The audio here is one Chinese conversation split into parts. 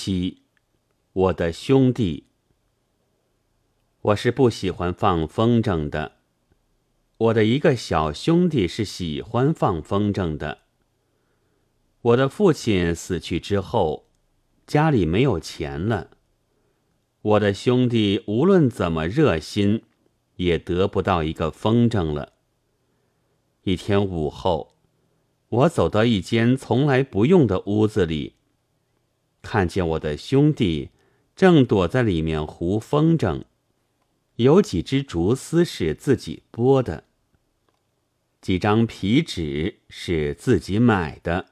七，我的兄弟。我是不喜欢放风筝的。我的一个小兄弟是喜欢放风筝的。我的父亲死去之后，家里没有钱了。我的兄弟无论怎么热心，也得不到一个风筝了。一天午后，我走到一间从来不用的屋子里，看见我的兄弟正躲在里面糊风筝，有几只竹丝是自己剥的，几张皮纸是自己买的，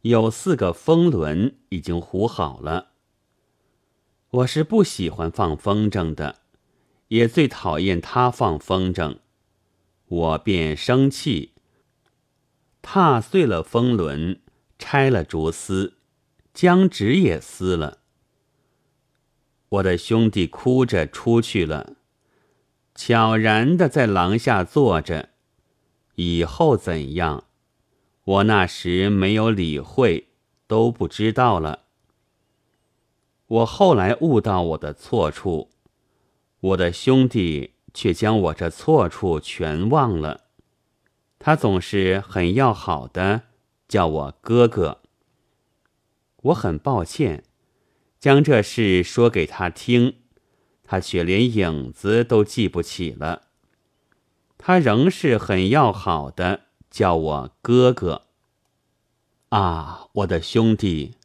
有四个风轮已经糊好了。我是不喜欢放风筝的，也最讨厌他放风筝，我便生气，踏碎了风轮，拆了竹丝，将纸也撕了。我的兄弟哭着出去了，悄然的在廊下坐着。以后怎样，我那时没有理会，都不知道了。我后来悟到我的错处，我的兄弟却将我这错处全忘了。他总是很要好的叫我哥哥。我很抱歉，将这事说给他听，他却连影子都记不起了。他仍是很要好的叫我哥哥。啊，我的兄弟！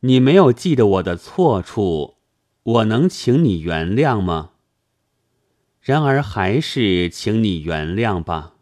你没有记得我的错处，我能请你原谅吗？然而还是请你原谅吧。